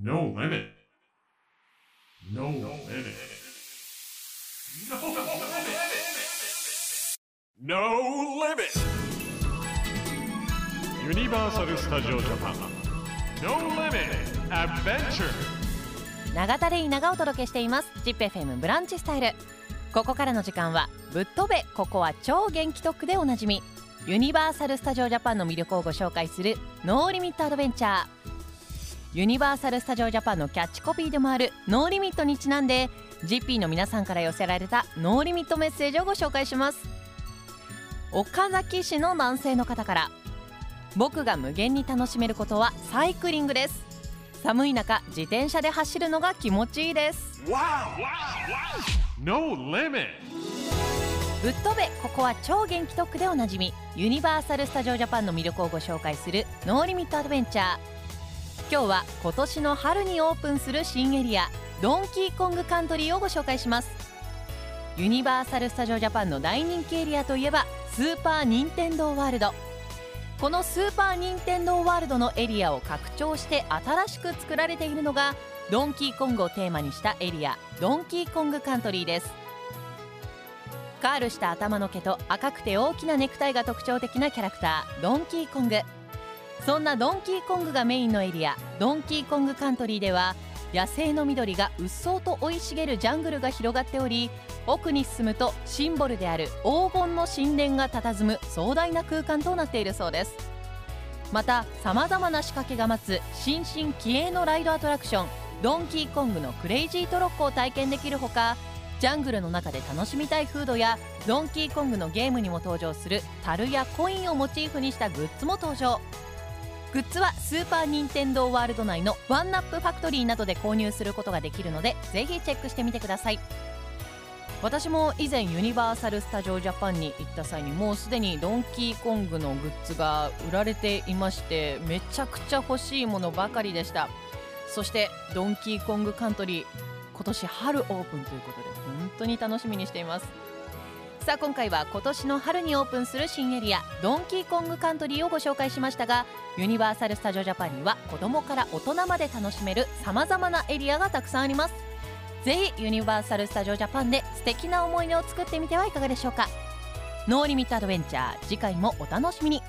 No limit. No limit. No limit. ユニバーサル・スタジオ・ジャパン No Limit. Adventure. 永田レイナがお届けしています。ZIPFM ブランチスタイル。ここからの時間はぶっ飛べ。ここは超元気特区でおなじみ。ユニバーサル・スタジオ・ジャパンの魅力をご紹介するノーリミット・アドベンチャーユニバーサル・スタジオ・ジャパンのキャッチコピーでもあるノーリミットにちなんで GP の皆さんから寄せられたノーリミットメッセージをご紹介します。岡崎市の男性の方から僕が無限に楽しめることはサイクリングです。寒い中自転車で走るのが気持ちいいです。No Limit. ぶっ飛べここは超元気特区でおなじみ。ユニバーサル・スタジオ・ジャパンの魅力をご紹介するノーリミット・アドベンチャー今日は今年の春にオープンする新エリアドンキーコングカントリーをご紹介します。ユニバーサル・スタジオ・ジャパンの大人気エリアといえばスーパー・ニンテンドー・ワールド。このスーパー・ニンテンドー・ワールドのエリアを拡張して新しく作られているのがドンキーコングをテーマにしたエリアドンキーコングカントリーです。カールした頭の毛と赤くて大きなネクタイが特徴的なキャラクタードンキーコング。そんなドンキーコングがメインのエリアドンキーコングカントリーでは野生の緑がうっそうと生い茂るジャングルが広がっており奥に進むとシンボルである黄金の神殿が佇む壮大な空間となっているそうです。またさまざまな仕掛けが待つ新進気鋭のライドアトラクションドンキーコングのクレイジートロッコを体験できるほかジャングルの中で楽しみたいフードやドンキーコングのゲームにも登場する樽やコインをモチーフにしたグッズも登場。グッズはスーパー・ニンテンドー・ワールド内のワンナップファクトリーなどで購入することができるのでぜひチェックしてみてください。私も以前ユニバーサル・スタジオ・ジャパンに行った際にもうすでにドンキーコングのグッズが売られていましてめちゃくちゃ欲しいものばかりでした。そしてドンキーコングカントリー今年春オープンということで本当に楽しみにしています。さあ今回は今年の春にオープンする新エリアドンキーコングカントリーをご紹介しましたがユニバーサル・スタジオ・ジャパンには子供から大人まで楽しめるさまざまなエリアがたくさんあります。ぜひユニバーサル・スタジオ・ジャパンで素敵な思い出を作ってみてはいかがでしょうか。ノーリミットアドベンチャー次回もお楽しみに。